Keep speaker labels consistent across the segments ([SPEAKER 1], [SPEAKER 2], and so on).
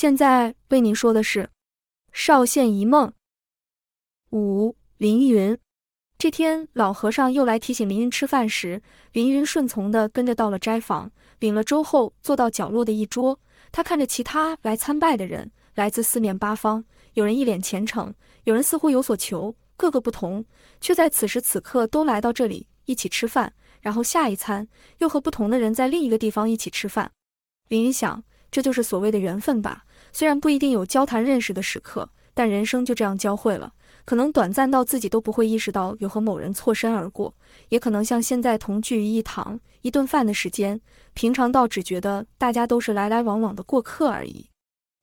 [SPEAKER 1] 现在为您说的是《少县一梦》五。凌云，这天老和尚又来提醒凌云吃饭时，凌云顺从的跟着到了斋房，领了粥后坐到角落的一桌。他看着其他来参拜的人，来自四面八方，有人一脸虔诚，有人似乎有所求，各个不同，却在此时此刻都来到这里一起吃饭。然后下一餐又和不同的人在另一个地方一起吃饭。凌云想，这就是所谓的缘分吧。虽然不一定有交谈认识的时刻，但人生就这样交汇了。可能短暂到自己都不会意识到有和某人错身而过，也可能像现在同聚于一堂一顿饭的时间，平常到只觉得大家都是来来往往的过客而已。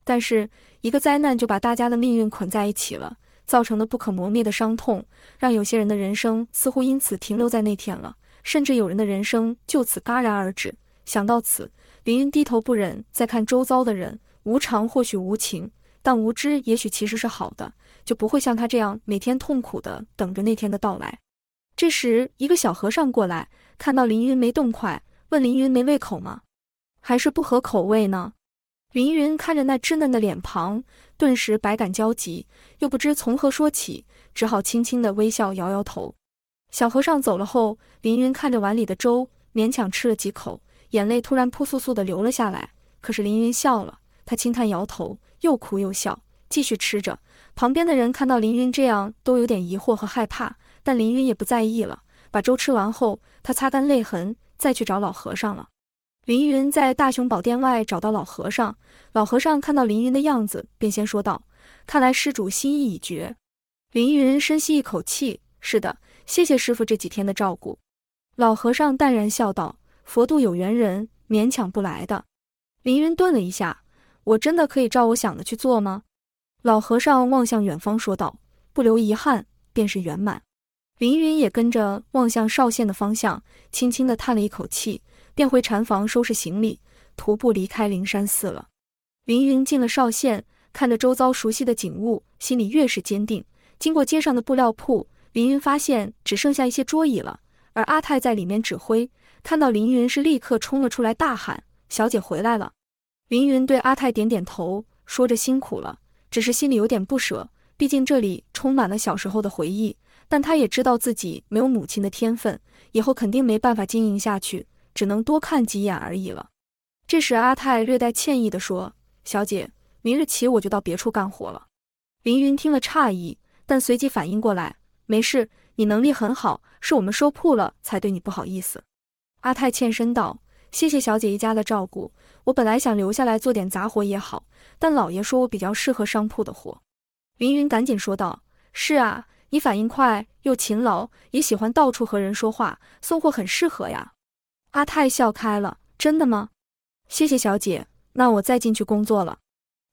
[SPEAKER 1] 但是一个灾难就把大家的命运捆在一起了，造成的不可磨灭的伤痛，让有些人的人生似乎因此停留在那天了，甚至有人的人生就此戛然而止。想到此，林云低头不忍再看周遭的人，无常或许无情，但无知也许其实是好的。就不会像他这样每天痛苦的等着那天的到来。这时，一个小和尚过来，看到凌云没动筷，问凌云没胃口吗？还是不合口味呢？凌云看着那稚嫩的脸庞，顿时百感交集，又不知从何说起，只好轻轻的微笑，摇摇头。小和尚走了后，凌云看着碗里的粥，勉强吃了几口，眼泪突然扑簌簌的流了下来。可是凌云笑了，他轻叹摇头，又哭又笑，继续吃着。旁边的人看到凌云这样，都有点疑惑和害怕，但凌云也不在意了。把粥吃完后，他擦干泪痕，再去找老和尚了。凌云在大雄宝殿外找到老和尚，老和尚看到凌云的样子，便先说道：“看来施主心意已决。”凌云深吸一口气：“是的，谢谢师傅这几天的照顾。”老和尚淡然笑道：“佛度有缘人，勉强不来的。”凌云顿了一下：“我真的可以照我想的去做吗？”老和尚望向远方，说道：“不留遗憾，便是圆满。”凌云也跟着望向少县的方向，轻轻地叹了一口气，便回禅房收拾行李，徒步离开灵山寺了。凌云进了少县，看着周遭熟悉的景物，心里越是坚定。经过街上的布料铺，凌云发现只剩下一些桌椅了，而阿泰在里面指挥。看到凌云，是立刻冲了出来，大喊：“小姐回来了！”凌云对阿泰点点头，说着：“辛苦了。”只是心里有点不舍，毕竟这里充满了小时候的回忆。但他也知道自己没有母亲的天分，以后肯定没办法经营下去，只能多看几眼而已了。这时，阿泰略带歉意地说：“小姐，明日起我就到别处干活了。”凌云听了诧异，但随即反应过来：“没事，你能力很好，是我们收铺了才对你不好意思。”阿泰欠身道：“谢谢小姐一家的照顾，我本来想留下来做点杂活也好。”但老爷说我比较适合商铺的活，凌云赶紧说道：“是啊，你反应快又勤劳，也喜欢到处和人说话，送货很适合呀。”阿泰笑开了：“真的吗？谢谢小姐，那我再进去工作了。”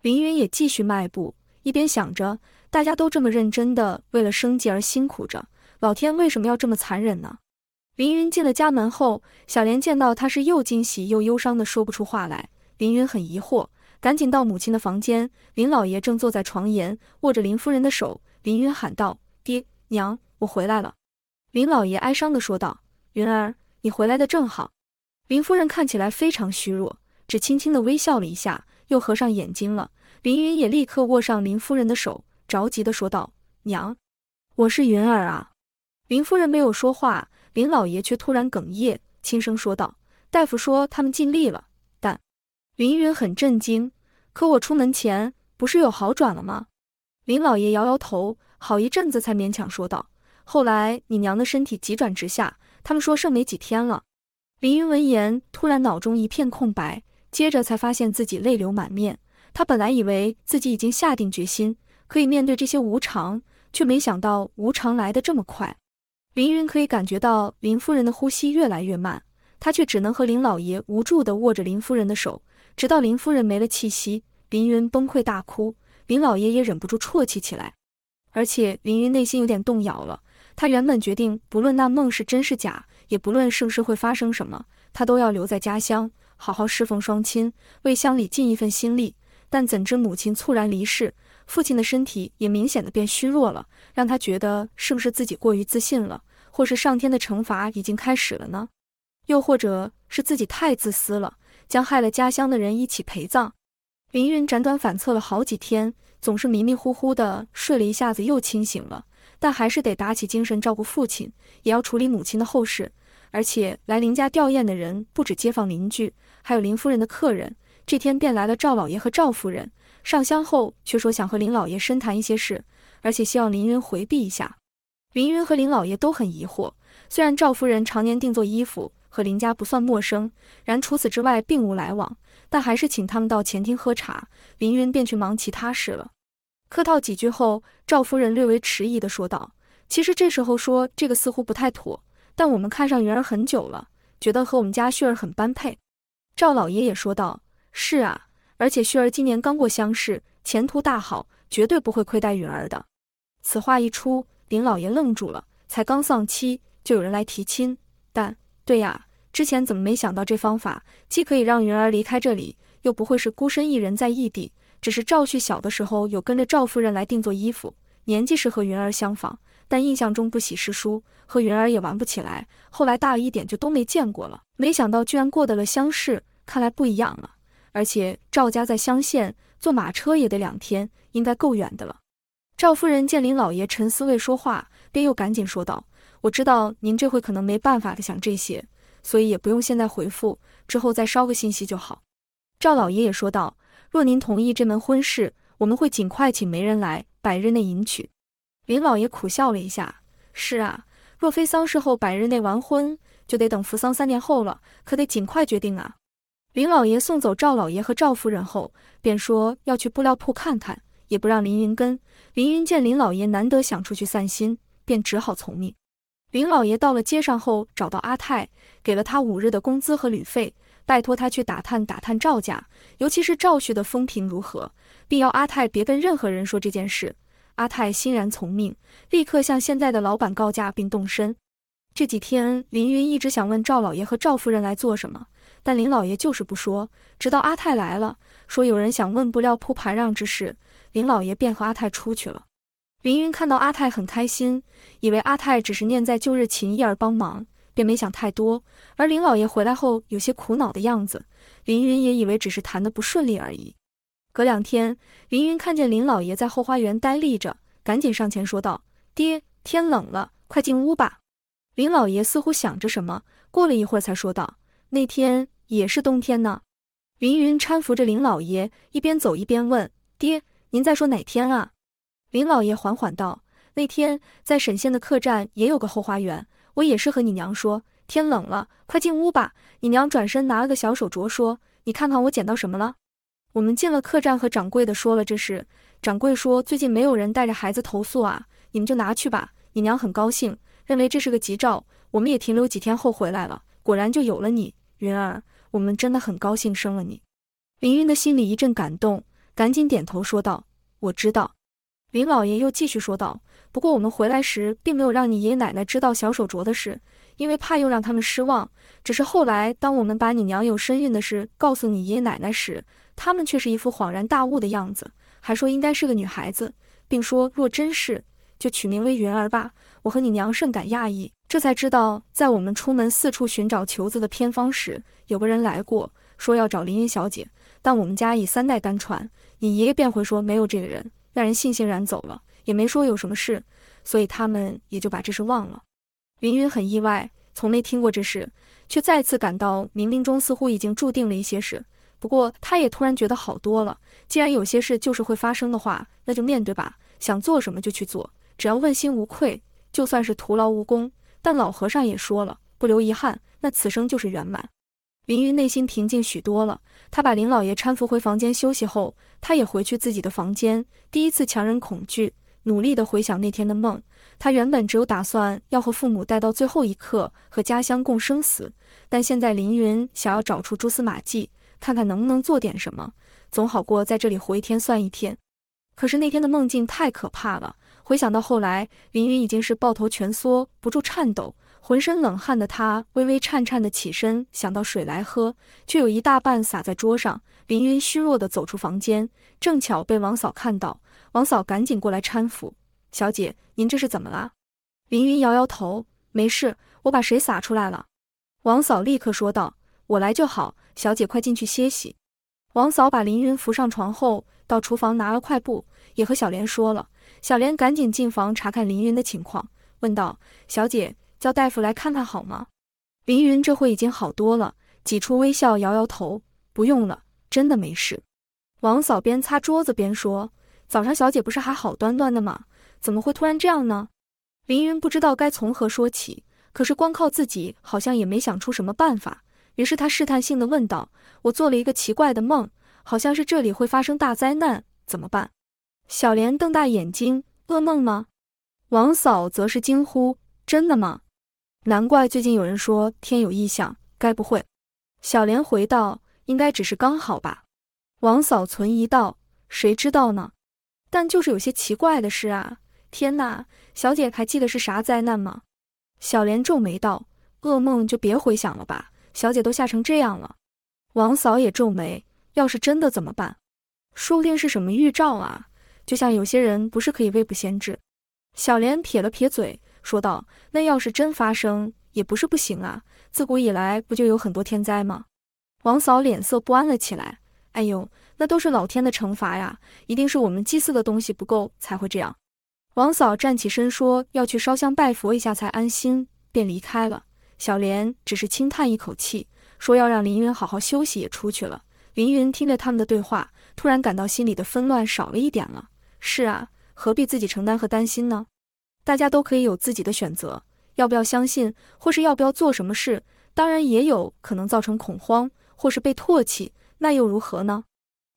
[SPEAKER 1] 凌云也继续迈步，一边想着大家都这么认真的为了生计而辛苦着，老天为什么要这么残忍呢？凌云进了家门后，小莲见到他是又惊喜又忧伤的说不出话来，凌云很疑惑。赶紧到母亲的房间，林老爷正坐在床沿，握着林夫人的手。林云喊道：“爹娘，我回来了。”林老爷哀伤地说道：“云儿，你回来的正好。”林夫人看起来非常虚弱，只轻轻地微笑了一下，又合上眼睛了。林云也立刻握上林夫人的手，着急地说道：“娘，我是云儿啊。”林夫人没有说话，林老爷却突然哽咽，轻声说道：“大夫说他们尽力了。”但林云很震惊，可我出门前不是有好转了吗？林老爷摇摇头，好一阵子才勉强说道：“后来你娘的身体急转直下，他们说剩没几天了。”林云闻言，突然脑中一片空白，接着才发现自己泪流满面。他本来以为自己已经下定决心可以面对这些无常，却没想到无常来得这么快。林云可以感觉到林夫人的呼吸越来越慢，他却只能和林老爷无助地握着林夫人的手。直到林夫人没了气息，林云崩溃大哭，林老爷也忍不住啜泣起来。而且林云内心有点动摇了。他原本决定，不论那梦是真是假，也不论盛世会发生什么，他都要留在家乡，好好侍奉双亲，为乡里尽一份心力。但怎知母亲猝然离世，父亲的身体也明显的变虚弱了，让他觉得是不是自己过于自信了，或是上天的惩罚已经开始了呢？又或者是自己太自私了？将害了家乡的人一起陪葬。凌云辗转反侧了好几天，总是迷迷糊糊的睡了一下子又清醒了，但还是得打起精神照顾父亲，也要处理母亲的后事。而且来林家吊唁的人不止街坊邻居，还有林夫人的客人。这天便来了赵老爷和赵夫人，上香后却说想和林老爷深谈一些事，而且希望林云回避一下。林云和林老爷都很疑惑，虽然赵夫人常年定做衣服，和林家不算陌生，然除此之外并无来往，但还是请他们到前厅喝茶。林云便去忙其他事了。客套几句后，赵夫人略为迟疑地说道：“其实这时候说这个似乎不太妥。”但我们看上云儿很久了，觉得和我们家旭儿很般配。赵老爷也说道：“是啊，而且旭儿今年刚过乡试，前途大好，绝对不会亏待云儿的。”此话一出，林老爷愣住了。才刚丧妻，就有人来提亲。但对呀，之前怎么没想到这方法？既可以让云儿离开这里，又不会是孤身一人在异地。只是赵旭小的时候有跟着赵夫人来定做衣服，年纪是和云儿相仿。但印象中不喜诗书，和云儿也玩不起来。后来大了一点，就都没见过了。没想到居然过得了乡试，看来不一样了。而且赵家在乡县，坐马车也得两天，应该够远的了。赵夫人见林老爷沉思未说话，便又赶紧说道：“我知道您这回可能没办法的想这些，所以也不用现在回复，之后再捎个信息就好。”赵老爷也说道：“若您同意这门婚事，我们会尽快请媒人来，百日内迎娶。”林老爷苦笑了一下：“是啊，若非丧事后百日内完婚，就得等扶丧三年后了，可得尽快决定啊。”林老爷送走赵老爷和赵夫人后，便说要去布料铺看看，也不让林云跟。林云见林老爷难得想出去散心，便只好从命。林老爷到了街上后，找到阿泰，给了他五日的工资和旅费，拜托他去打探打探赵家，尤其是赵旭的风评如何，并要阿泰别跟任何人说这件事。阿泰欣然从命，立刻向现在的老板告假并动身。这几天，林云一直想问赵老爷和赵夫人来做什么，但林老爷就是不说。直到阿泰来了，说有人想问布料铺盘让之事，林老爷便和阿泰出去了。林云看到阿泰很开心，以为阿泰只是念在旧日情谊而帮忙，便没想太多。而林老爷回来后有些苦恼的样子，林云也以为只是谈得不顺利而已。隔两天，凌云看见林老爷在后花园呆立着，赶紧上前说道：“爹，天冷了，快进屋吧。”林老爷似乎想着什么，过了一会儿才说道：“那天也是冬天呢。”云云搀扶着林老爷，一边走一边问：“爹，您在说哪天啊？”林老爷缓缓道：“那天在沈县的客栈也有个后花园，我也是和你娘说，天冷了，快进屋吧。你娘转身拿了个小手镯，说：‘你看看我捡到什么了。’”我们进了客栈，和掌柜的说了这事。掌柜说：“最近没有人带着孩子投诉啊，你们就拿去吧。”你娘很高兴，认为这是个吉兆。我们也停留几天后回来了，果然就有了你，云儿。我们真的很高兴生了你。林云的心里一阵感动，赶紧点头说道：“我知道。”林老爷又继续说道：“不过我们回来时并没有让你爷爷奶奶知道小手镯的事，因为怕又让他们失望。只是后来，当我们把你娘有身孕的事告诉你爷爷奶奶时，”他们却是一副恍然大悟的样子，还说应该是个女孩子，并说若真是，就取名为云儿吧。我和你娘甚感讶异，这才知道，在我们出门四处寻找球子的偏方时，有个人来过，说要找林云小姐。但我们家已三代单传，你爷爷便回说没有这个人，让人悻悻然走了，也没说有什么事，所以他们也就把这事忘了。云云很意外，从没听过这事，却再次感到冥冥中似乎已经注定了一些事。不过，他也突然觉得好多了。既然有些事就是会发生的话，那就面对吧。想做什么就去做，只要问心无愧，就算是徒劳无功。但老和尚也说了，不留遗憾，那此生就是圆满。林云内心平静许多了。他把林老爷搀扶回房间休息后，他也回去自己的房间，第一次强忍恐惧，努力地回想那天的梦。他原本只有打算要和父母待到最后一刻，和家乡共生死。但现在林云想要找出蛛丝马迹。看看能不能做点什么，总好过在这里活一天算一天。可是那天的梦境太可怕了，回想到后来，林云已经是抱头蜷缩，不住颤抖，浑身冷汗的他微微颤颤的起身，想到水来喝，却有一大半洒在桌上。林云虚弱的走出房间，正巧被王嫂看到，王嫂赶紧过来搀扶：“小姐，您这是怎么了？”林云摇摇头：“没事，我把水洒出来了。”王嫂立刻说道：“我来就好。”小姐，快进去歇息。王嫂把凌云扶上床后，到厨房拿了块布，也和小莲说了。小莲赶紧进房查看凌云的情况，问道：“小姐，叫大夫来看看好吗？”凌云这会已经好多了，挤出微笑，摇摇头：“不用了，真的没事。”王嫂边擦桌子边说：“早上小姐不是还好端端的吗？怎么会突然这样呢？”凌云不知道该从何说起，可是光靠自己好像也没想出什么办法。于是他试探性的问道：“我做了一个奇怪的梦，好像是这里会发生大灾难，怎么办？”小莲瞪大眼睛：“噩梦吗？”王嫂则是惊呼：“真的吗？难怪最近有人说天有异象，该不会？”小莲回道：“应该只是刚好吧。”王嫂存疑道：“谁知道呢？但就是有些奇怪的事啊！天哪，小姐还记得是啥灾难吗？”小莲皱眉道：“噩梦就别回想了吧，小姐都吓成这样了。”王嫂也皱眉：“要是真的怎么办？说不定是什么预兆啊！就像有些人不是可以未卜先知。”小莲撇了撇嘴，说道：“那要是真发生，也不是不行啊！自古以来不就有很多天灾吗？”王嫂脸色不安了起来。哎呦，那都是老天的惩罚呀！一定是我们祭祀的东西不够才会这样。王嫂站起身说要去烧香拜佛一下才安心，便离开了。小莲只是轻叹一口气，说要让凌云好好休息，也出去了。凌云听着他们的对话，突然感到心里的纷乱少了一点了。是啊，何必自己承担和担心呢？大家都可以有自己的选择，要不要相信，或是要不要做什么事，当然也有可能造成恐慌，或是被唾弃。那又如何呢？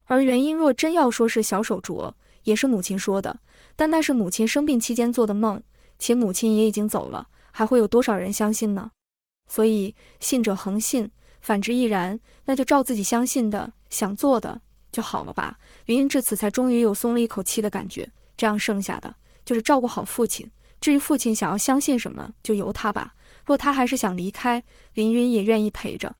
[SPEAKER 1] 而原因若真要说是小手镯，也是母亲说的，但那是母亲生病期间做的梦，且母亲也已经走了，还会有多少人相信呢？所以信者恒信，反之亦然。那就照自己相信的、想做的就好了吧。云云至此才终于有松了一口气的感觉。这样剩下的就是照顾好父亲。至于父亲想要相信什么，就由他吧。若他还是想离开，林云也愿意陪着。